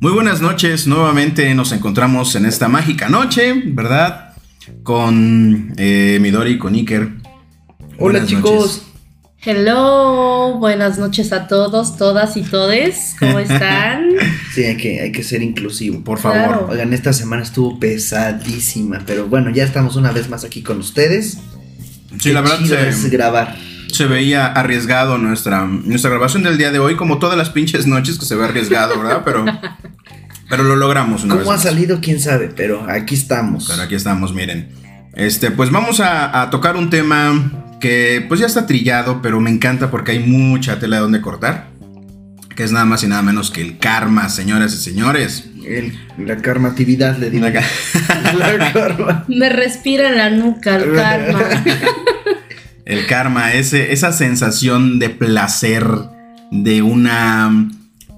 Muy buenas noches, nuevamente nos encontramos en esta mágica noche, ¿verdad? Con eh, Midori y con Iker. Hola Buenas chicos. noches. Hello, buenas noches a todos, todas y todes. ¿Cómo están? Sí, hay que, hay que ser inclusivo. Por favor. Claro. Oigan, esta semana estuvo pesadísima, pero bueno, ya estamos una vez más aquí con ustedes. Sí, la verdad chido es grabar. Se veía arriesgado nuestra, nuestra grabación del día de hoy, como todas las pinches noches que se ve arriesgado, ¿verdad? Pero, pero lo logramos una vez ¿Cómo ha más. salido? ¿Quién sabe? Pero aquí estamos. Pero aquí estamos, miren. Este, pues vamos a, a tocar un tema que pues ya está trillado, pero me encanta porque hay mucha tela de donde cortar. Que es nada más y nada menos que el karma, señoras y señores. El- la karmatividad, le digo. Acá. la karma. Me respira en la nuca el karma. Karma, ese, esa sensación de placer, de una,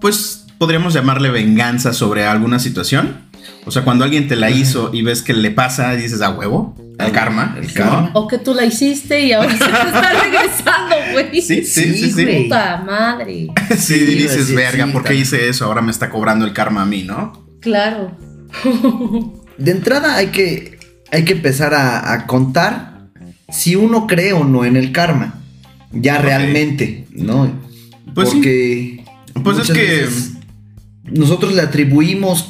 pues podríamos llamarle venganza sobre alguna situación. O sea, cuando alguien te la hizo y ves que le pasa, dices a huevo, el karma. el karma. O que tú la hiciste y ahora se te está regresando, güey. Sí, sí, sí, Sí. Puta madre. Sí, Sí, dices, sí, verga, sí, ¿por qué hice eso? Ahora me está cobrando el karma a mí, ¿no? Claro. De entrada hay que, hay que empezar a, a contar si uno cree o no en el karma. Ya realmente, ¿no? Pues sí. Porque Pues es que- nosotros le atribuimos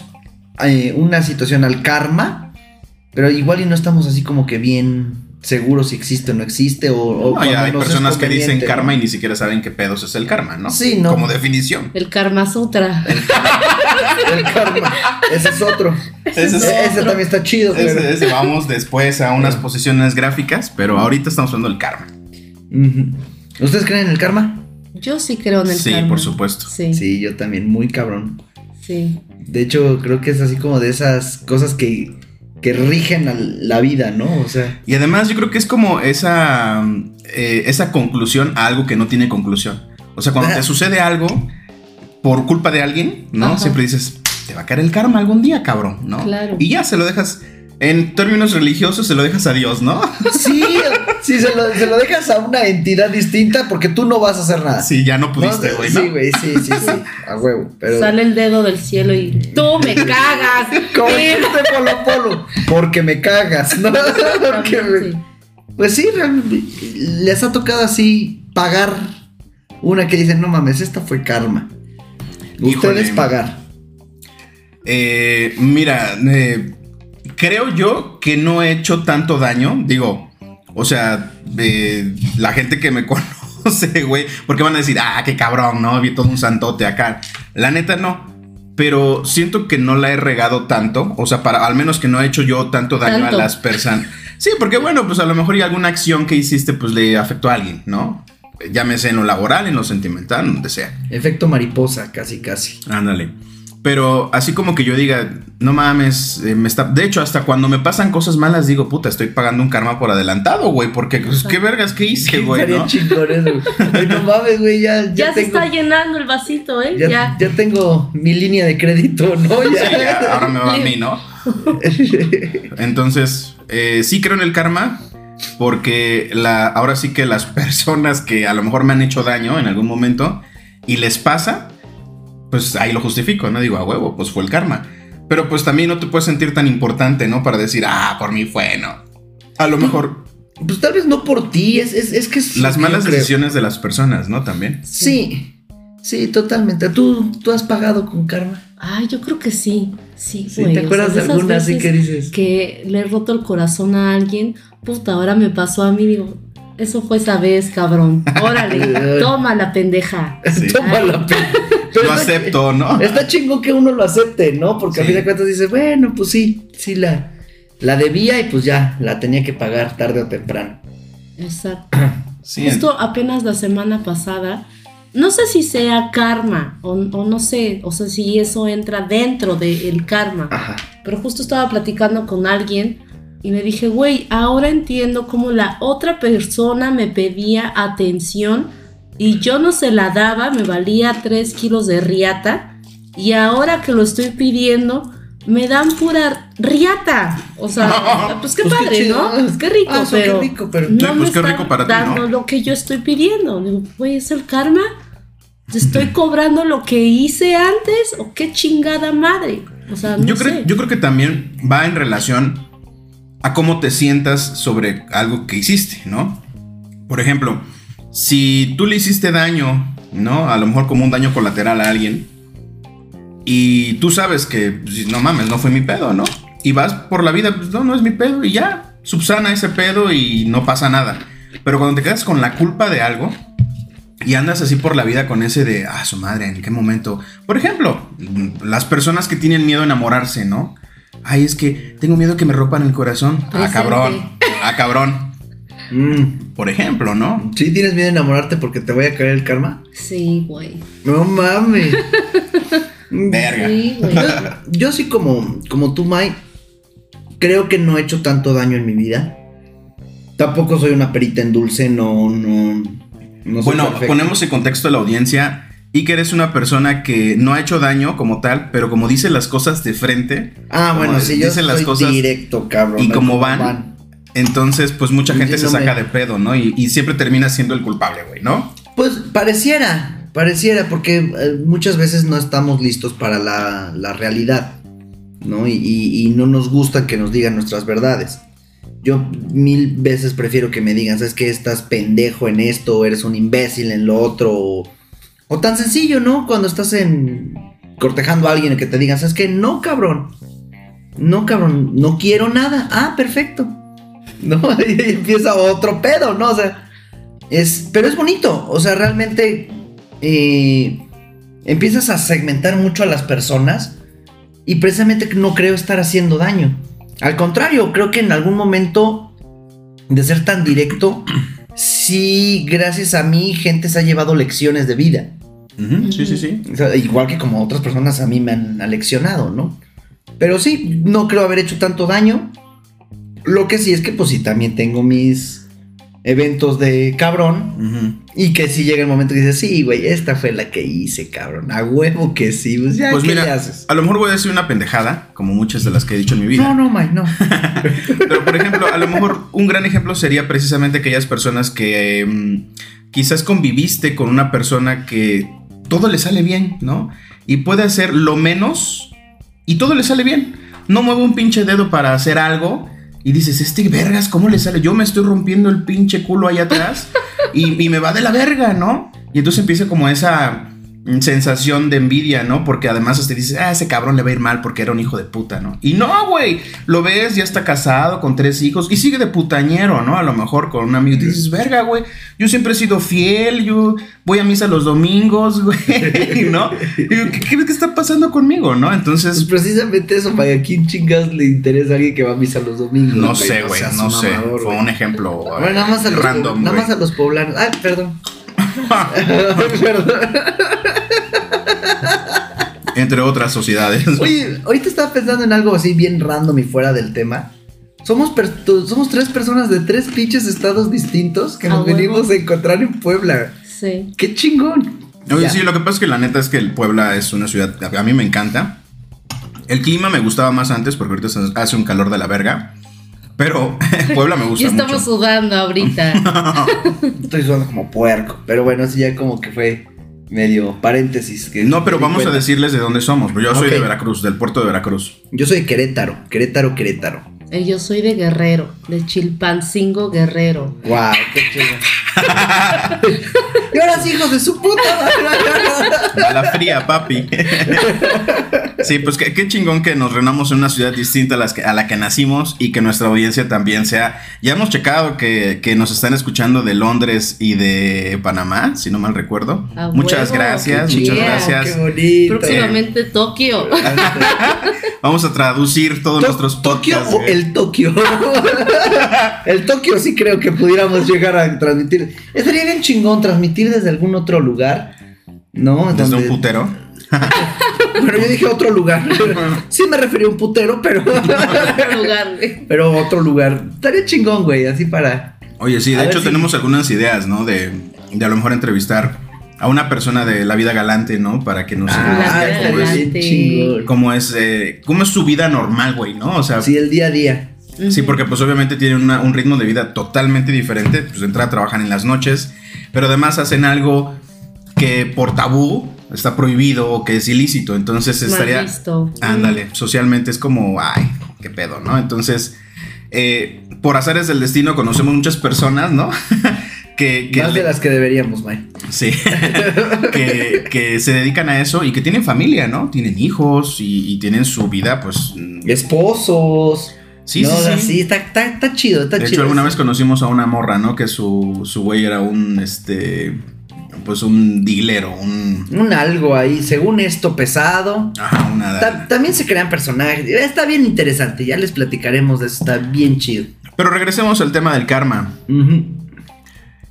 eh, una situación al karma, pero igual y no estamos así como que bien seguros si existe o no existe o, o No, ya hay personas que dicen karma ¿no? y ni siquiera saben qué pedos es el karma, ¿no? Sí, no. Como definición. El Karma Sutra. el karma. Ese es otro. Ese es Ese, ese también está chido, pero- Ese- vamos después a unas posiciones gráficas, pero ahorita estamos hablando del karma. ¿Ustedes creen en el karma? Yo sí creo en el Sí, karma. por supuesto. Sí, sí. Sí, yo también, muy cabrón. De hecho, creo que es así como de esas cosas que, que rigen a la vida, ¿no? O sea, Y además yo creo que es como esa, eh, esa conclusión a algo que no tiene conclusión. O sea, cuando te sucede algo por culpa de alguien, ¿no? Ajá. Siempre dices, te va a caer el karma algún día, cabrón, ¿no? Claro. Y ya se lo dejas, en términos religiosos, se lo dejas a Dios, ¿no? sí, sí, se lo, se lo dejas a una entidad distinta porque tú no vas a hacer nada. Sí, ya no pudiste, güey, ¿no? Sí, güey, sí, sí, sí, a huevo. Pero Sale el dedo del cielo y tú me cagas. como dijiste Polo Polo, porque me cagas, ¿no? Porque me-. Pues sí, realmente les ha tocado así pagar una que dicen, no mames, esta fue karma. Híjole. Ustedes pagar. Eh, mira, eh, creo yo que no he hecho tanto daño. Digo, o sea, eh, la gente que me conoce, güey, porque van a decir, ah, qué cabrón, ¿no? Vi todo un santote acá. La neta no. Pero siento que no la he regado tanto. O sea, para al menos que no he hecho yo tanto daño Tanto. a las personas. Sí, porque bueno, pues a lo mejor y alguna acción que hiciste, pues le afectó a alguien, ¿no? Llámese en lo laboral, en lo sentimental, donde sea. Efecto mariposa, casi, casi. Ándale. Pero así como que yo diga, no mames, eh, me está. De hecho, hasta cuando me pasan cosas malas, digo, puta, estoy pagando un karma por adelantado, güey. Porque, pues, qué vergas que hice, güey, ¿no? chingón eso, güey. No mames, güey, ya, ya, Ya, se está llenando el vasito, ¿eh? ya, Ya. ya tengo mi línea de crédito, ¿no? Sí, Ya. ya, ahora me va a mí, ¿no? Entonces, eh, sí creo en el karma. Porque la, ahora sí que las personas que a lo mejor me han hecho daño en algún momento y les pasa, pues ahí lo justifico, ¿no? Digo, a huevo, pues fue el karma. Pero pues también no te puedes sentir tan importante, ¿no? Para decir, ah, por mí fue, no. A lo mejor Pues tal vez no por ti, es, es, es que es las malas decisiones de las personas, ¿no? También. Sí, sí, totalmente. ¿Tú, tú has pagado con karma. Ay, yo creo que sí. Sí, Sí, güey. ¿Te o acuerdas sea, de alguna así que dices? que le he roto el corazón a alguien, puta, ahora me pasó a mí, digo, eso fue esa vez, cabrón. Órale, toma la pendeja. Sí. Toma la pena. Pero Lo acepto, ¿no? Está chingón que uno lo acepte, ¿no? Porque a Sí. fin de cuentas dice, bueno, pues sí, sí la, la debía y pues ya, la tenía que pagar tarde o temprano. Exacto. Sí, Justo apenas la semana pasada, no sé si sea karma o, o no sé, o sea, si eso entra dentro del karma. Ajá. Pero justo estaba platicando con alguien y me dije, güey, ahora entiendo cómo la otra persona me pedía atención y yo no se la daba, me valía 3 kilos de riata y ahora que lo estoy pidiendo, me dan pura riata. O sea, pues qué Pues qué padre, chido. ¿no? Pues qué rico, Ah, eso, qué pero, rico, pero- no Sí, pues me qué rico para ti, dando ¿no? lo que yo estoy pidiendo. Digo, güey, ¿es el karma? ¿Te estoy cobrando lo que hice antes o qué chingada madre? O sea, no yo, sé. creo, yo creo que también va en relación a cómo te sientas sobre algo que hiciste, ¿no? Por ejemplo, si tú le hiciste daño, ¿no? A lo mejor como un daño colateral a alguien, y tú sabes que, pues, no mames, no fue mi pedo, ¿no? Y vas por la vida, pues no, no es mi pedo, y ya, subsana ese pedo y no pasa nada. Pero cuando te quedas con la culpa de algo, y andas así por la vida con ese de, ah, su madre, ¿en qué momento? Por ejemplo, las personas que tienen miedo a enamorarse, ¿no? Ay, es que tengo miedo que me rompan el corazón. Ah, cabrón. Ah, cabrón. Mm. Por ejemplo, ¿no? ¿Sí tienes miedo de enamorarte porque te voy a caer el karma? Sí, güey. No mames. Verga. Sí, güey. Yo sí como, como tú, Mai, creo que no he hecho tanto daño en mi vida. Tampoco soy una perita en dulce, no, no, no soy Bueno, perfecto. ponemos en contexto a la audiencia. Y que eres una persona que no ha hecho daño como tal, pero como dice las cosas de frente, Ah, bueno, sí, yo soy las cosas directo, cabrón. y como van. entonces pues mucha gente se saca de pedo, ¿no? Y, y siempre termina siendo el culpable, güey, ¿no? Pues pareciera, pareciera, porque eh, muchas veces no estamos listos para la, la realidad, ¿no? Y, y- y no nos gusta que nos digan nuestras verdades. Yo mil veces prefiero que me digan, ¿sabes qué? Estás pendejo en esto, o eres un imbécil en lo otro, o, tan sencillo, ¿no? Cuando estás en cortejando a alguien que te digan, ¿sabes qué? No, cabrón. No, cabrón, no quiero nada. Ah, perfecto. ¿No? Y empieza otro pedo, ¿no? O sea, es, pero es bonito, o sea, realmente eh, empiezas a segmentar mucho a las personas y precisamente no creo estar haciendo daño. Al contrario, creo que en algún momento de ser tan directo, sí, gracias a mí, gente se ha llevado lecciones de vida. Sí, sí, sí. O sea, igual que como otras personas a mí me han aleccionado, ¿no? Pero sí, no creo haber hecho tanto daño. Lo que sí es que pues sí, también tengo mis eventos de cabrón. Y que si llega el momento que dices, sí, güey, esta fue la que hice, cabrón. A huevo que sí. Pues ya, Pues ¿qué le mira, haces? a lo mejor voy a decir una pendejada, como muchas de las que he dicho en mi vida. No, no, Mike, no. Pero, por ejemplo, a lo mejor un gran ejemplo sería precisamente aquellas personas que mm, quizás conviviste con una persona que todo le sale bien, ¿no? Y puede hacer lo menos y todo le sale bien. No mueve un pinche dedo para hacer algo y dices, este vergas, ¿cómo le sale? Yo me estoy rompiendo el pinche culo ahí atrás y, y me va de la verga, ¿no? Y entonces empieza como esa sensación de envidia, ¿no? Porque además te dices, ah, ese cabrón le va a ir mal porque era un hijo de puta, ¿no? Y no, güey, lo ves, ya está casado con tres hijos y sigue de putañero, ¿no? A lo mejor con un amigo y dices, verga, güey, yo siempre he sido fiel, yo voy a misa los domingos, güey, ¿no? Y digo, ¿qué, qué, qué está pasando conmigo, no? Pues Entonces, precisamente eso, Mike. ¿A quién chingas le interesa a alguien que va a misa los domingos? no sé, güey, no sé. Fue un ejemplo Bueno, nada más a los, random, nada más a los poblanos. Ay, perdón. Entre otras sociedades. Oye, ahorita estaba pensando en algo así bien random y fuera del tema. Somos, per- tu- somos tres personas de tres pinches estados distintos que Ah, nos venimos a encontrar en Puebla. Sí. ¡Qué chingón! Oye, sí, lo que pasa es que la neta es que el Puebla es una ciudad, a mí me encanta. El clima me gustaba más antes porque ahorita hace un calor de la verga. Pero Puebla me gusta Ya estamos mucho. sudando ahorita. Estoy sudando como puerco. Pero bueno, así ya como que fue medio paréntesis. que No, pero vamos a decirles de dónde somos. Yo soy de Veracruz, del puerto de Veracruz. Yo soy de Querétaro. Querétaro, Querétaro. Eh, Yo soy de Guerrero, de Chilpancingo Guerrero. ¡Guau! ¡Qué chido! y ahora sí, hijos de su puta madre. A la fría, papi. Sí, pues qué, qué chingón que nos reunamos en una ciudad distinta a, las que- a la que nacimos y que nuestra audiencia también sea. Ya hemos checado que, que nos están escuchando de Londres y de Panamá, si no mal recuerdo. Muchas huevo, gracias, qué muchas chido. gracias. ¡Qué bonito! Próximamente Tokio. Vamos a traducir todos To- nuestros Tokio podcasts. o güey. El Tokio. el Tokio sí creo que pudiéramos llegar a transmitir. Estaría bien chingón transmitir desde algún otro lugar. ¿No? Desde un putero. Bueno, yo dije otro lugar. sí me refería a un putero, pero. Otro lugar, pero otro lugar. Estaría chingón, güey. Así para. Oye, sí, de hecho si- tenemos algunas ideas, ¿no? De, de a lo mejor entrevistar a una persona de la vida galante, ¿no? Para que nos vida cómo es, cómo es, eh, cómo es su vida normal, güey, ¿no? O sea, Sí, el día a día. Sí, porque pues obviamente tienen una- un ritmo de vida totalmente diferente. Pues de entrada trabajan en las noches, pero además hacen algo que por tabú está prohibido o que es ilícito. Entonces Mal estaría. visto. Ándale, socialmente es como, ay, qué pedo, ¿no? Entonces, eh, por azares del destino conocemos muchas personas, ¿no? que, que Más le- de las que deberíamos, May. Sí, que, que se dedican a eso y que tienen familia, ¿no? Tienen hijos y, y tienen su vida, pues... mm, Esposos. Sí, no, sí, sí. así, está, está, está chido, está De chido. hecho, alguna vez conocimos a una morra, ¿no? Que su, su güey era un, este, pues un dealer o un... Un algo ahí, según esto, pesado. Ajá, una... Ta- también se crean personajes. Está bien interesante, ya les platicaremos de eso, está bien chido. Pero regresemos al tema del karma. Ujú.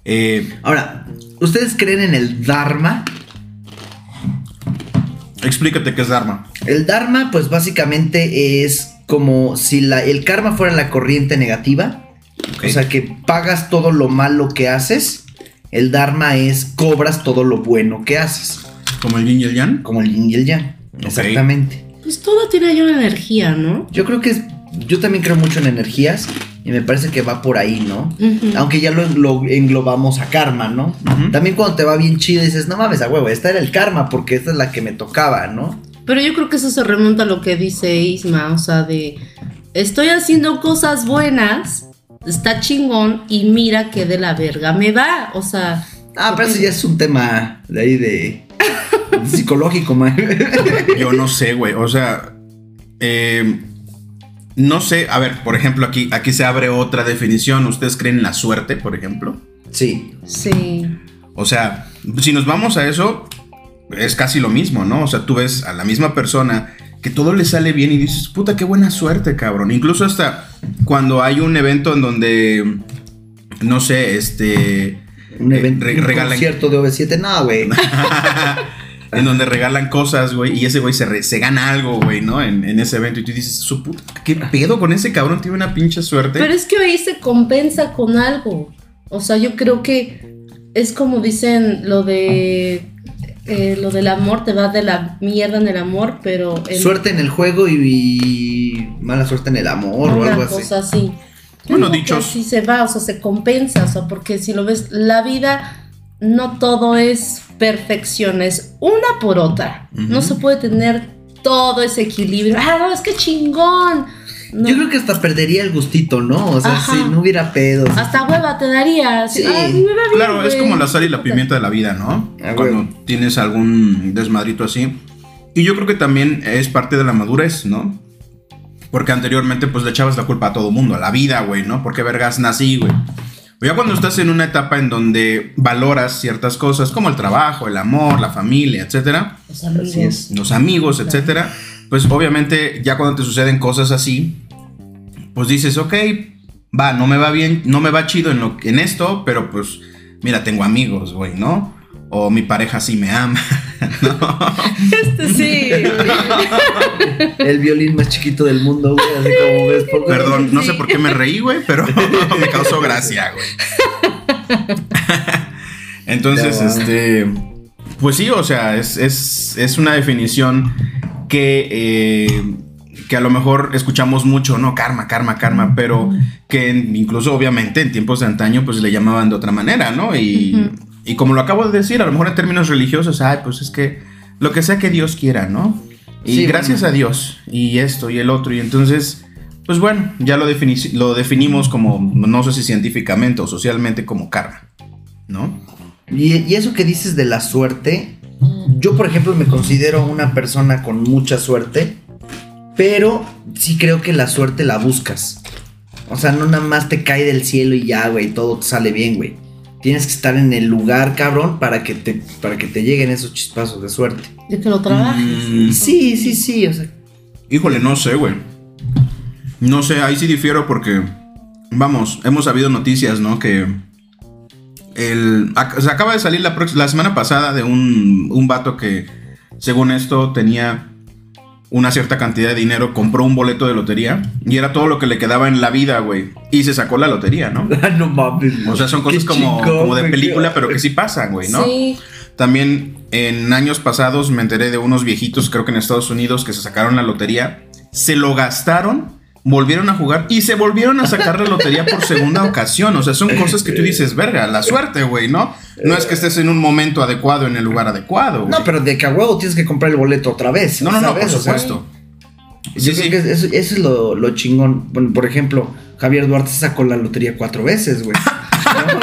Eh, Ahora, ¿ustedes creen en el Dharma? explícate qué es Dharma. El Dharma, pues básicamente es como si la, el karma fuera la corriente negativa. O sea, que pagas todo lo malo que haces. El Dharma es cobras todo lo bueno que haces. Como el yin y el yang. Como el yin y el yang. Exactamente. Pues todo tiene ahí una energía, ¿no? Yo creo que es. Yo también creo mucho en energías. Y me parece que va por ahí, ¿no? Aunque ya lo, lo englobamos a karma, ¿no? También cuando te va bien chido dices, no mames, a huevo, esta era el karma porque esta es la que me tocaba, ¿no? Pero yo creo que eso se remonta a lo que dice Isma, o sea, de estoy haciendo cosas buenas, está chingón y mira que de la verga me va, o sea, Ah, pero eso ya es un tema de ahí de psicológico, man. Yo no sé, güey. O sea, eh, no sé. A ver, por ejemplo, aquí, aquí se abre otra definición. ¿Ustedes creen en la suerte, por ejemplo? Sí. sí. O sea, si nos vamos a eso, es casi lo mismo, ¿no? O sea, tú ves a la misma persona que todo le sale bien y dices, puta, qué buena suerte, cabrón. Incluso hasta cuando hay un evento en donde, no sé, este... Un eh, evento, re- un regalan- concierto de OV7, no, güey. en donde regalan cosas, güey, y ese güey se, re- se gana algo, güey, ¿no? En, en ese evento y tú dices, su puta, ¿qué pedo con ese cabrón? Tiene una pinche suerte. Pero es que ahí se compensa con algo. O sea, yo creo que es como dicen lo de eh, lo del amor, te va de la mierda en el amor, pero Suerte en el juego y, y mala suerte en el amor o algo así. cosa así. Yo Bueno, dichos. así se va, o sea, se compensa, o sea, porque si lo ves, la vida no todo es perfección, es una por otra. No se puede tener todo ese equilibrio. Ah, no, es que chingón. No. Yo creo que hasta perdería el gustito, ¿no? O sea, Ajá. si no hubiera pedos. Hasta hueva te daría. Sí. A mí me va bien, Claro, es como la sal y la pimienta de la vida, ¿no? Ah, Cuando tienes algún desmadrito así. Y yo creo que también es parte de la madurez, ¿no? Porque anteriormente pues le echabas la culpa a todo mundo, a la vida, güey, ¿no? Porque vergas nací, güey. Pero ya cuando estás en una etapa en donde valoras ciertas cosas como el trabajo, el amor, la familia, etcétera, Los amigos. Los amigos, etcétera, pues obviamente ya cuando te suceden cosas así, pues dices, ok, va, no me va bien, no me va chido en, lo, en esto, pero pues, mira, tengo amigos, güey, ¿no? O mi pareja sí me ama. Este sí. El violín más chiquito del mundo, güey. Así como ves. poco. Perdón, no sé por qué me reí, güey, pero me causó gracia, güey. Entonces, Ya este, pues sí, o sea, es, es, es una definición que, eh, que a lo mejor escuchamos mucho, ¿no? Karma, karma, karma, pero que incluso obviamente en tiempos de antaño pues le llamaban de otra manera, ¿no? Y. y como lo acabo de decir, a lo mejor en términos religiosos, ay, pues es que lo que sea que Dios quiera, ¿no? Y Sí, gracias bueno. a Dios, y esto y el otro, y entonces, pues bueno, ya lo, defini- lo definimos como, no sé si científicamente o socialmente, como karma, ¿no? Y, y eso que dices de la suerte, yo por ejemplo me considero una persona con mucha suerte, pero sí creo que la suerte la buscas. O sea, no nada más te cae del cielo y ya, güey, todo te sale bien, güey. Tienes que estar en el lugar, cabrón, para que te, para que te lleguen esos chispazos de suerte. De que lo trabajes. Mm. Sí, sí, sí, o sea, Híjole, no sé, güey. No sé, ahí sí difiero porque, vamos, hemos sabido noticias, ¿no? Que el, se acaba de salir la, la semana pasada de un, un vato que, según esto, tenía una cierta cantidad de dinero, compró un boleto de lotería y era todo lo que le quedaba en la vida, güey. Y se sacó la lotería, ¿no? no mames. O sea, son cosas como, chingón, como de película, pero que sí pasan, güey, ¿no? Sí. También en años pasados me enteré de unos viejitos, creo que en Estados Unidos, que se sacaron la lotería. Se lo gastaron volvieron a jugar y se volvieron a sacar la lotería por segunda ocasión. O sea, son cosas que tú dices, verga, la suerte, güey, ¿no? No es que estés en un momento adecuado en el lugar adecuado. güey. No, pero de que a huevo tienes que comprar el boleto otra vez. no, no, no, por ¿sabes? O sea, supuesto. Yo Sí, creo que eso, eso es lo, lo chingón. Bueno, por ejemplo, Javier Duarte sacó la lotería cuatro veces, güey.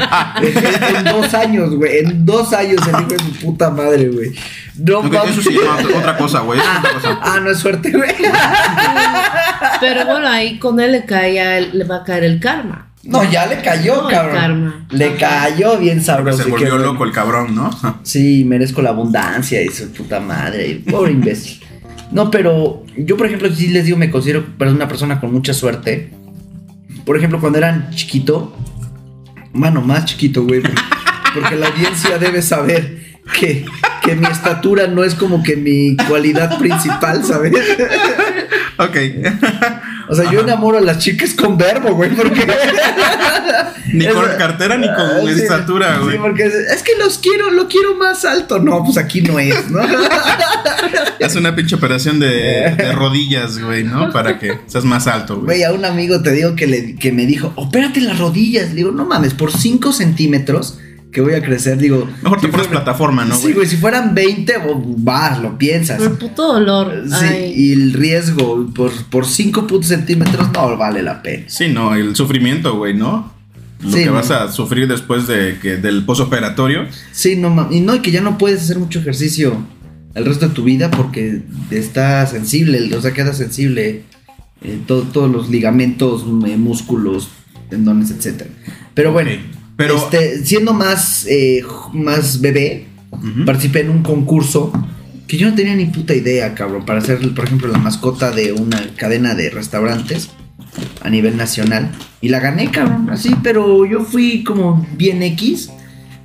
Ah, No, en, en dos años, güey. En dos años el hijo de su puta madre, güey. No eso sí, no, otra cosa, güey. cosa. Ah, no es suerte, güey. Pero bueno, ahí con él le caía, el- le va a caer el karma. No, ya le cayó, No, el cabrón. karma. Le cayó bien sabroso. se volvió loco el cabrón, ¿no? Sí, merezco la abundancia y su puta madre. Pobre imbécil. No, pero yo, por ejemplo, sí les digo, me considero una persona con mucha suerte. Por ejemplo, cuando eran chiquito, mano, más chiquito, güey. Porque, la audiencia debe saber que, que mi estatura no es como que mi cualidad principal, ¿sabes? Ok. O sea, yo enamoro a las chicas con verbo, güey, porque... Ni con Es- cartera ni con sí, estatura, güey. Sí, porque es, es que los quiero, lo quiero más alto. No, pues aquí no es, ¿no? Haz una pinche operación de, de rodillas, güey, ¿no? Para que seas más alto, güey. Güey, a un amigo te digo que, le, que me dijo, opérate las rodillas. Le digo, no mames, por 5 centímetros que voy a crecer. Digo, Mejor te si pones fuera- plataforma, ¿no, Sí, güey? si fueran 20, oh, vas, lo piensas. El puto dolor. Sí, Ay. y el riesgo por, por 5 putos centímetros no vale la pena. Sí, no, el sufrimiento, güey, ¿no? Lo Sí, que no. vas a sufrir después de que, del posoperatorio. Sí, no. Y no, y que ya no puedes hacer mucho ejercicio el resto de tu vida porque está sensible, o sea, queda sensible eh, todo- todos los ligamentos, eh, músculos, tendones, etcétera. Pero bueno, Ok, Pero. este, siendo más, eh, más bebé, participé en un concurso que yo no tenía ni puta idea, cabrón, para ser, por ejemplo, la mascota de una cadena de restaurantes a nivel nacional. Y la gané, cabrón, así, pero yo fui como bien X.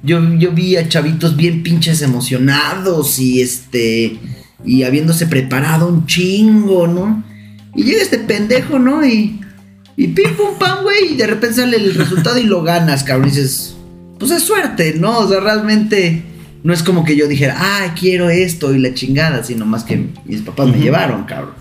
Yo, yo vi a chavitos bien pinches emocionados y este. Y habiéndose preparado un chingo, ¿no? Y llega este pendejo, ¿no? Y. Y pim pum pam, güey. Y de repente sale el resultado y lo ganas, cabrón. Y dices. Pues es suerte, ¿no? O sea, realmente. No es como que yo dijera, ah, quiero esto y la chingada, sino más que mis papás me llevaron, cabrón.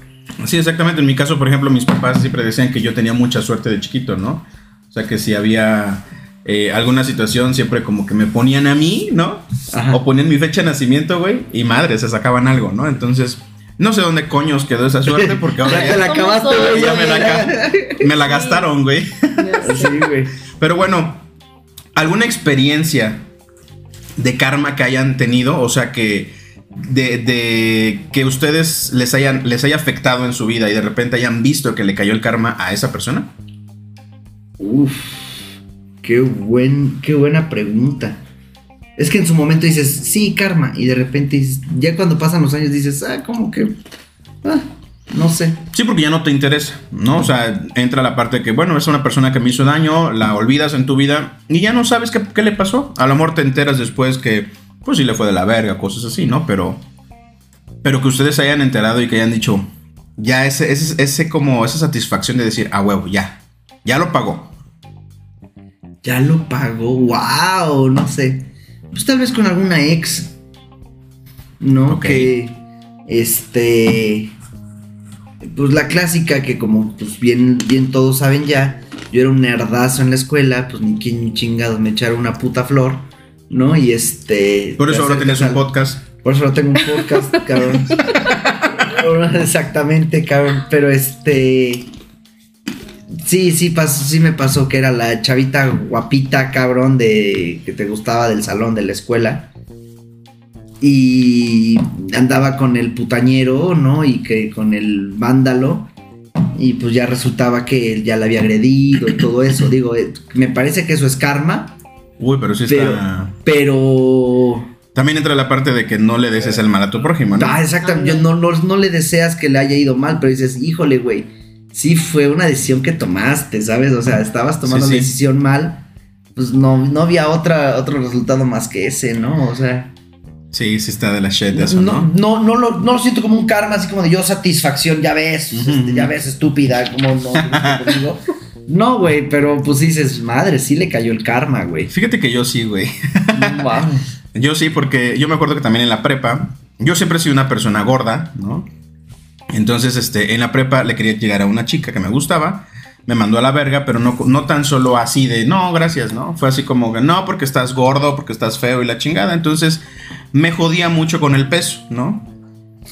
Sí, exactamente. En mi caso, por ejemplo, mis papás siempre decían que yo tenía mucha suerte de chiquito, ¿no? O sea, que si había eh, alguna situación, siempre como que me ponían a mí, ¿no? Ajá. O ponían mi fecha de nacimiento, güey, y madre, se sacaban algo, ¿no? Entonces, no sé dónde coños quedó esa suerte, porque ahora Ya te la acabaste, güey. ya me la, me gastaron, güey. Sí, güey. Pero bueno, ¿alguna experiencia de karma que hayan tenido? O sea, que de, de que ustedes les hayan les haya afectado en su vida y de repente hayan visto que le cayó el karma a esa persona. Uf, qué, buen, qué buena pregunta. Es que en su momento dices, sí, karma, y de repente dices- ya cuando pasan los años dices, ah, como que, ah, no sé. Sí, porque ya no te interesa, ¿no? O sea, entra la parte de que, bueno, es una persona que me hizo daño, la olvidas en tu vida y ya no sabes qué, qué le pasó. A lo mejor te enteras después que, pues sí le fue de la verga, cosas así, ¿no? Pero, pero que ustedes se hayan enterado y que hayan dicho, ya ese, ese, ese como, esa satisfacción de decir, a huevo, ya, ya lo pagó. Ya lo pagó, wow, no sé. Pues tal vez con alguna ex, ¿no? Ok. Que, este, pues la clásica que como pues bien, bien todos saben ya, yo era un nerdazo en la escuela, pues ni quien chingados me echara una puta flor, ¿no? Y este... Por eso ahora tienes un al- podcast. Por eso no tengo un podcast, cabrón. Exactamente, cabrón. Pero este. Sí, sí, pasó, sí me pasó que era la chavita guapita, cabrón, de que te gustaba del salón de la escuela. Y andaba con el putañero, ¿no? Y que con el vándalo. Y pues ya resultaba que él ya la había agredido y todo eso. Digo, eh, me parece que eso es karma. Uy, pero sí Pero- está... Pero También entra la parte de que no le desees el mal a tu prójimo, ¿no? Ah, exactamente. Yo no, no, no le deseas que le haya ido mal, pero dices, híjole, güey. Sí, fue una decisión que tomaste, ¿sabes? O sea, estabas tomando Sí, la sí. decisión mal. Pues no, no había otra, otro resultado más que ese, ¿no? O sea. Sí, sí está de la shit eso, no, ¿no? no, no, lo, no lo siento como un karma, así como de yo satisfacción, ya ves, este, ya ves, estúpida, como no conmigo. No, güey, pero pues dices, madre, sí le cayó el karma, güey. Fíjate que yo sí, güey. No mames. Yo sí, porque yo me acuerdo que también en la prepa, yo siempre he sido una persona gorda, ¿no? Entonces, este, en la prepa le quería llegar a una chica que me gustaba. Me mandó a la verga, pero no, no tan solo así de no, gracias, ¿no? Fue así como que no, porque estás gordo, porque estás feo y la chingada. Entonces me jodía mucho con el peso, ¿no?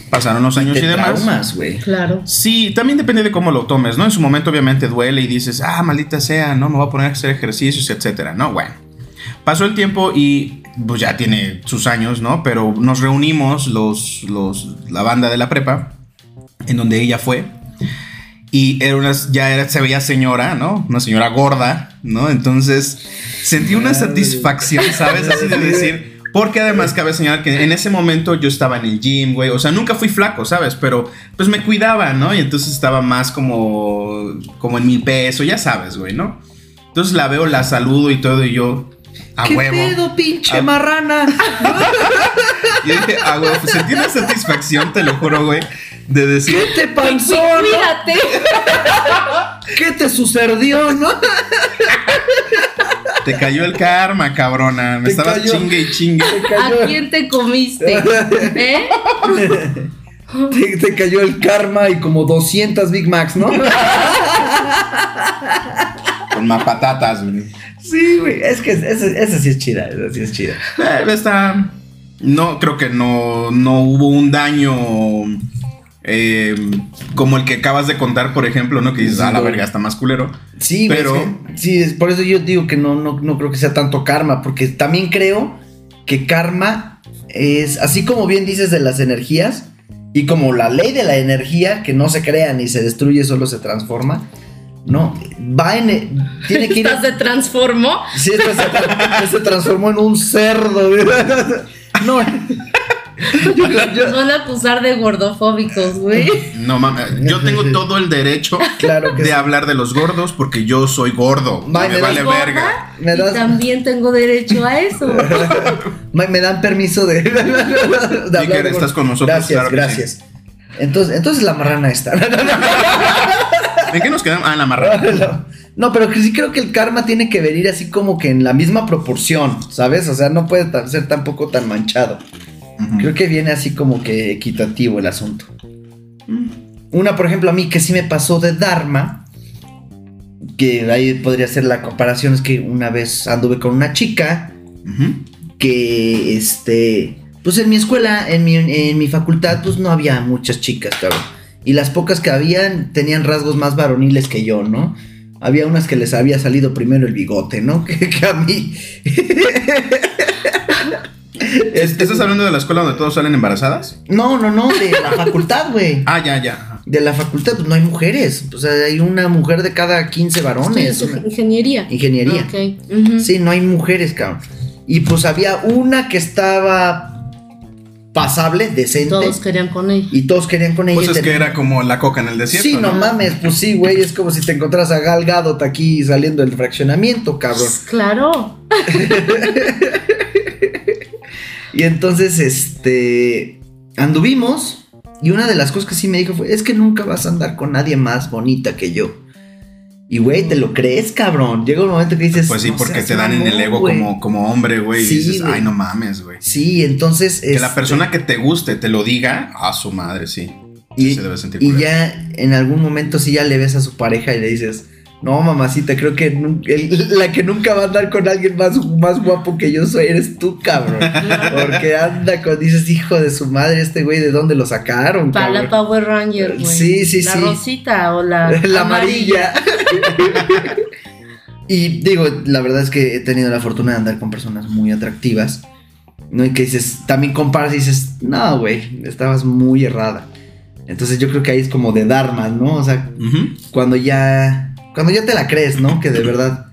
Pasaron los años y, Te demás. traumas, güey. Claro. Sí, también depende de cómo lo tomes, ¿no? En su momento obviamente duele y dices, ah, maldita sea, no, me voy a poner a hacer ejercicios, etcétera, ¿no? Bueno, pasó el tiempo y pues ya tiene sus años, ¿no? Pero nos reunimos los, los, la banda de la prepa, en donde ella fue. Y era una, ya era, se veía señora, ¿no? Una señora gorda, ¿no? Entonces sentí una satisfacción, ¿sabes? Así de decir, porque además cabe señalar que en ese momento yo estaba en el gym, güey. O sea, nunca fui flaco, ¿sabes? Pero pues me cuidaba, ¿no? Y entonces estaba más como, como en mi peso, ya sabes, güey, ¿no? Entonces la veo, la saludo y todo, y yo, a ¿Qué huevo. pedo, pinche A- marrana? Yo dije, a huevo, pues sentí una satisfacción, te lo juro, güey, de decir, ¿Qué te panzón? cuídate. ¿Qué te sucedió, no? te cayó el karma, cabrona. Me Te estabas cayó. chingue y chingue. ¿A quién te comiste? ¿Eh? te, te cayó el karma y como 200 Big Macs, ¿no? Con más patatas, güey. Sí, güey. Es que esa esa sí es chida, esa sí es chida. Eh, está. No, creo que no, no hubo un daño eh, como el que acabas de contar, por ejemplo, ¿no? Que dices, Sí, ah, la verga, está más culero. Sí, Pero- es que- sí, es por eso yo digo que no, no, no creo que sea tanto karma, porque también creo que karma es, así como bien dices de las energías, y como la ley de la energía, que no se crea ni se destruye, solo se transforma, no, va en, tiene que ir... ¿Estás se transformó? Sí, esto se, se transformó en un cerdo. güey. No. Yo, yo- Nos van a acusar de gordofóbicos, güey. No mames, yo tengo todo el derecho claro que de sí. hablar de los gordos porque yo soy gordo. Va, me me vale Gorda, verga. Me das- Y también tengo derecho a eso. Me, me dan permiso de, de hablar Iker, de- estás con nosotros, Gracias, claro gracias. Entonces, entonces la marrana está. ¿En qué nos quedamos? Ah, en la marrana. no, no, pero sí creo que el karma tiene que venir así como que en la misma proporción, ¿sabes? O sea, no puede ser tampoco tan manchado. Creo que viene así como que equitativo el asunto. Una, por ejemplo, a mí que sí me pasó de Dharma, que ahí podría ser la comparación, es que una vez anduve con una chica que, este, pues en mi escuela, en mi, en mi facultad, pues no había muchas chicas, cabrón. Y las pocas que habían tenían rasgos más varoniles que yo, ¿no? Había unas que les había salido primero el bigote, ¿no? Que, que a mí. ¿Estás hablando de la escuela donde todos salen embarazadas? No, no, no, de la facultad, güey. Ah, ya, ya. De la facultad, pues no hay mujeres. O sea, hay una mujer de cada 15 varones. Ingeniería. Ingeniería. Ok. ujú. Sí, no hay mujeres, cabrón. Y pues había una que estaba pasable, decente. Todos querían con ella. y todos querían con ella. Pues es que era como la coca en el desierto. Sí, no mames, pues sí, güey. Es como si te encontraras a Gal Gadot aquí saliendo del fraccionamiento, cabrón. Claro. Y entonces, este. Anduvimos. Y una de las cosas que sí me dijo fue: Es que nunca vas a andar con nadie más bonita que yo. Y güey, ¿te lo crees, cabrón? Llega un momento que dices. Pues sí, "No porque te dan en el ego güey". como, como hombre, güey. Sí, y dices, ay, no mames, güey. Sí, entonces. Que la este, persona que te guste te lo diga, a su madre, sí. Sí Y, se debe sentir y ya en algún momento sí ya le ves a su pareja y le dices, no mamacita, creo que el- la que nunca va a andar con alguien más, más guapo que yo soy, eres tú, cabrón. Porque anda con, dices, hijo de su madre, este güey, ¿de dónde lo sacaron? Para la cabrón?" Power Ranger, güey. Sí, sí, la sí. rosita o la, La amarilla. y digo, la verdad es que he tenido la fortuna de andar con personas muy atractivas. ¿No? Y que dices, también comparas y dices, no, güey, estabas muy errada. Entonces yo creo que ahí es como de Dharma, ¿no? O sea, cuando ya cuando ya te la crees, ¿no? Que de verdad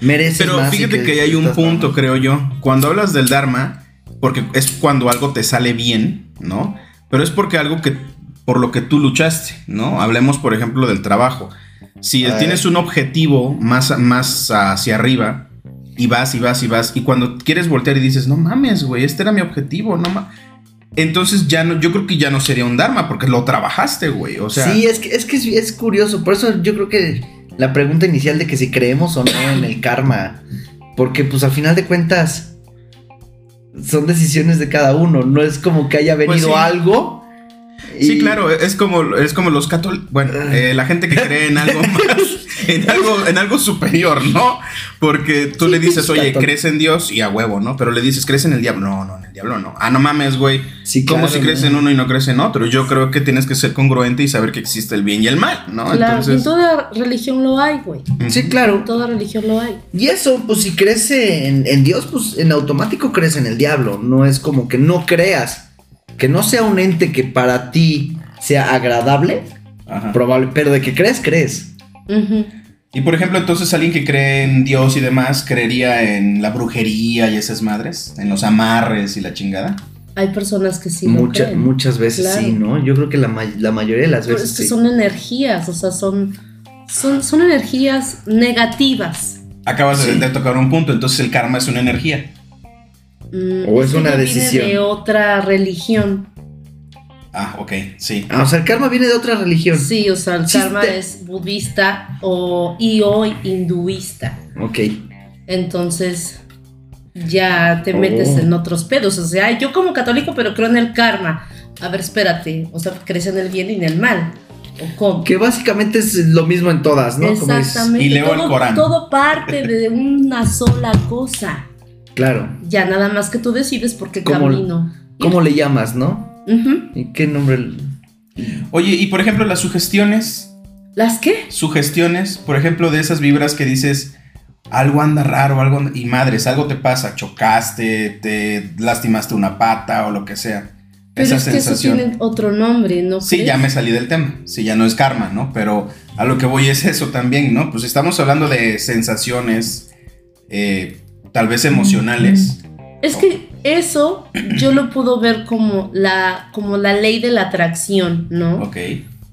mereces Pero más fíjate que, que hay un punto, creo yo. Cuando hablas del Dharma, porque es cuando algo te sale bien, ¿no? Pero es porque algo que por lo que tú luchaste, ¿no? Hablemos, por ejemplo, del trabajo. Si tienes un objetivo más, más hacia arriba y vas y vas y vas, y cuando quieres voltear y dices, no mames, güey, este era mi objetivo, no mames. Entonces ya no, yo creo que ya no sería un Dharma porque lo trabajaste, güey. O sea, sí, es que, es que es, es curioso. Por eso yo creo que la pregunta inicial de que si creemos o no en el karma. Porque, pues al final de cuentas, son decisiones de cada uno. No es como que haya venido Pues sí. algo Sí, claro, es como, es como los católicos. Bueno, eh, la gente que cree en algo más, en algo, en algo superior, ¿no? Porque tú le dices, oye, crees en Dios y a huevo, ¿no? Pero le dices, ¿crees en el diablo? No, no, en el diablo no. Ah, no mames, güey. Sí, ¿Cómo claro, si crees ¿no? en uno y no crees en otro? Yo creo que tienes que ser congruente y saber que existe el bien y el mal, ¿no? Claro, y en Entonces, toda religión lo hay, güey. Sí, En claro. toda religión lo hay. Y eso, pues si crees en, en Dios, pues en automático crees en el diablo. No es como que no creas. Que no sea un ente que para ti sea agradable, ajá. probable, pero de que crees, crees. Y por ejemplo, entonces alguien que cree en Dios y demás, ¿creería en la brujería y esas madres? ¿En los amarres y la chingada? Hay personas que sí lo Mucha- creen. muchas veces Claro. sí, ¿no? Yo creo que la, ma- la mayoría de las Pero veces es que sí. son energías, o sea, son, son, son energías negativas. Acabas de- Sí. de tocar un punto, entonces el karma es una energía. Mm, O es que una decisión. de otra religión. Ah, ok, sí. Ah, o sea, el karma viene de otra religión. Sí, o sea, el Sí, karma te- es budista o, y hoy hinduista. Ok. Entonces ya te Oh. metes en otros pedos. O sea, yo como católico, pero creo en el karma. A ver, espérate. O sea, crees en el bien y en el mal. ¿O cómo? Que básicamente es lo mismo en todas, ¿no? Exactamente. Y leo el todo, Corán. todo parte de una sola cosa. Claro. Ya nada más que tú decides por qué ¿Cómo- camino. ¿Cómo le llamas, no? ¿Y qué nombre? Oye, y por ejemplo, las sugestiones, ¿Las qué? sugestiones, por ejemplo, de esas vibras que dices, algo anda raro, algo anda- y madres, algo te pasa, chocaste, te lastimaste una pata o lo que sea. Pero Esa es que eso tiene otro nombre, ¿no? Sí, crees? ya me salí del tema. Sí, ya no es karma, ¿no? Pero a lo que voy es eso también, ¿no? Pues estamos hablando de sensaciones, eh, tal vez emocionales. Es que eso yo lo puedo ver como la, como la ley de la atracción, ¿no? Ok.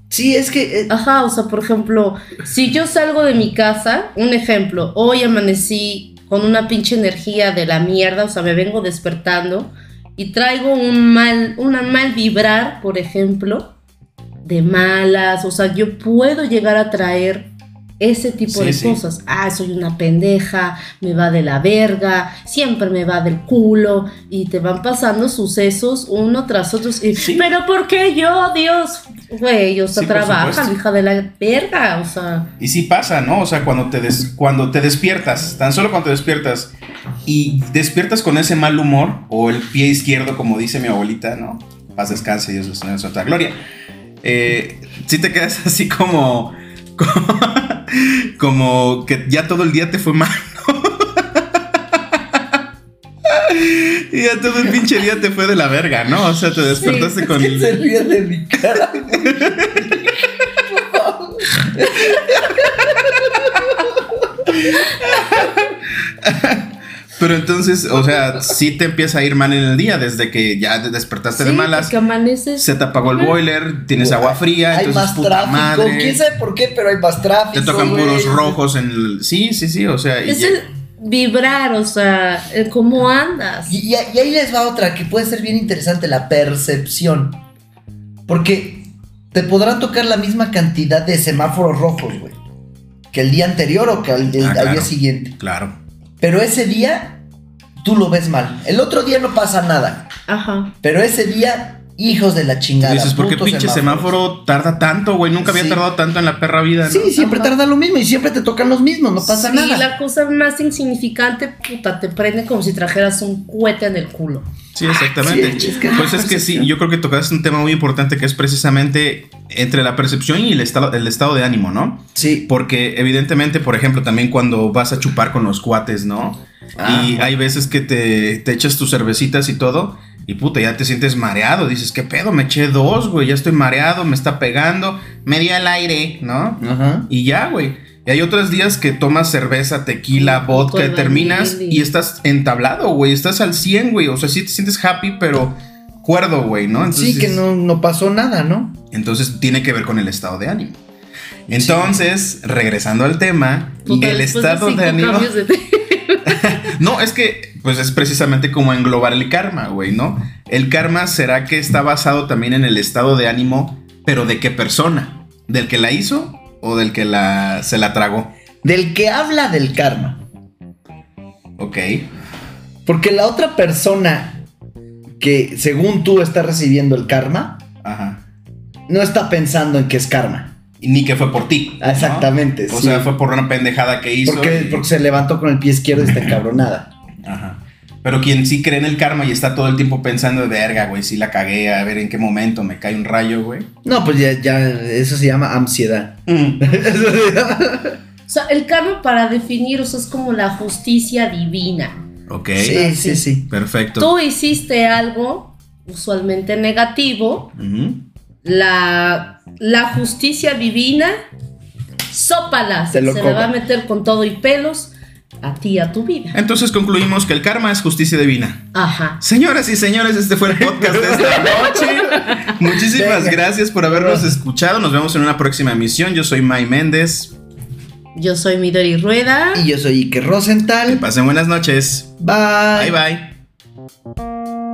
Sí, es que. eh, Ajá, o sea, por ejemplo, si yo salgo de mi casa, un ejemplo, hoy amanecí con una pinche energía de la mierda, o sea, me vengo despertando y traigo un mal, una mal vibrar, por ejemplo, de malas, o sea, yo puedo llegar a traer ese tipo Sí, de sí. cosas. Ah, soy una pendeja, me va de la verga, siempre me va del culo y te van pasando sucesos uno tras otro. Y, Sí. Pero ¿por qué yo, Dios? Güey, o sea, trabaja, hija de la verga, o sea. Y sí pasa, ¿no? O sea, cuando te, des- cuando te despiertas, tan solo cuando te despiertas y despiertas con ese mal humor o el pie izquierdo, como dice mi abuelita, ¿no? Paz descanse, Dios es en su otra gloria. Eh, sí te quedas así como, como, que ya todo el día te fue mal. Y ya todo el pinche día te fue de la verga, ¿no? O sea, te despertaste con... ¿Quién se ríe de mi cara? Pero entonces, o sea, sí te empieza a ir mal en el día desde que ya te despertaste de malas. porque amaneces. Se te apagó el boiler, tienes agua fría, hay entonces más puta tráfico. madre. ¿Quién sabe por qué? Pero hay más tráfico. Te tocan güey. puros rojos en el. Sí, sí, sí. O sea, y Es ya- el vibrar, o sea, el cómo andas. Y, y- y ahí les va otra que puede ser bien interesante, la percepción. Porque te podrán tocar la misma cantidad de semáforos rojos, güey. Que el día anterior o que al, el- Ah, al día siguiente. Claro. Pero ese día tú lo ves mal. El otro día no pasa nada. Ajá. Pero ese día, hijos de la chingada. dices, ¿por qué pinche semáforos?" semáforo tarda tanto, güey? Nunca había Sí. tardado tanto en la perra vida, ¿no? Sí, siempre Ajá. tarda lo mismo y siempre te tocan los mismos, no pasa Sí, nada. la cosa más insignificante, puta, te prende como si trajeras un cohete en el culo. Sí, exactamente. Sí, es que- pues es que sí, yo creo que tocaste un tema muy importante que es precisamente entre la percepción y el estado, el estado de ánimo, ¿no? Sí. Porque evidentemente, por ejemplo, también cuando vas a chupar con los cuates, ¿no? Y Ajá. hay veces que te, te echas tus cervecitas y todo, y puta, ya te sientes mareado. Dices, ¿qué pedo? Me eché dos, güey, ya estoy mareado, me está pegando, media al aire, ¿no? Ajá. Y ya, güey. Y hay otros días que tomas cerveza, tequila, vodka, y terminas y estás entablado, güey. Estás al 100, güey. O sea, sí te sientes happy, pero cuerdo, güey, ¿no? Sí, que no, no pasó nada, ¿no? Entonces tiene que ver con el estado de ánimo. Entonces, regresando al tema, Puta, el estado de, ánimo. cambios de. No, es que, pues es precisamente como englobar el karma, güey, ¿no? El karma será que está basado también en el estado de ánimo, pero ¿de qué persona? ¿Del que la hizo o del que la, se la tragó? Del que habla del karma. Ok. Porque la otra persona que según tú está recibiendo el karma, Ajá. no está pensando en que es karma. Ni que fue por ti. ¿no? Exactamente, O sí. sea, fue por una pendejada que hizo. Porque, y- porque se levantó con el pie izquierdo y está encabronada. Ajá. Pero quien sí cree en el karma y está todo el tiempo pensando de verga, güey, si la cagué, a ver en qué momento me cae un rayo, güey. No, pues ya, ya, eso se llama ansiedad. Eso se llama- O sea, el karma para definir, o sea, es como la justicia divina. ok. Sí, sí, sí. Perfecto. Tú hiciste algo usualmente negativo, Ujú. La, la justicia divina, sópala, Se se, cobra. va a meter con todo y pelos a ti, a tu vida. Entonces concluimos que el karma es justicia divina. Ajá. Señoras y señores, este fue el podcast de esta noche. Muchísimas Venga. gracias por habernos escuchado. Nos vemos en una próxima emisión. Yo soy May Méndez. Yo soy Midori Rueda. Y yo soy Ike Que Rosenthal. pasen buenas noches. Bye. Bye bye.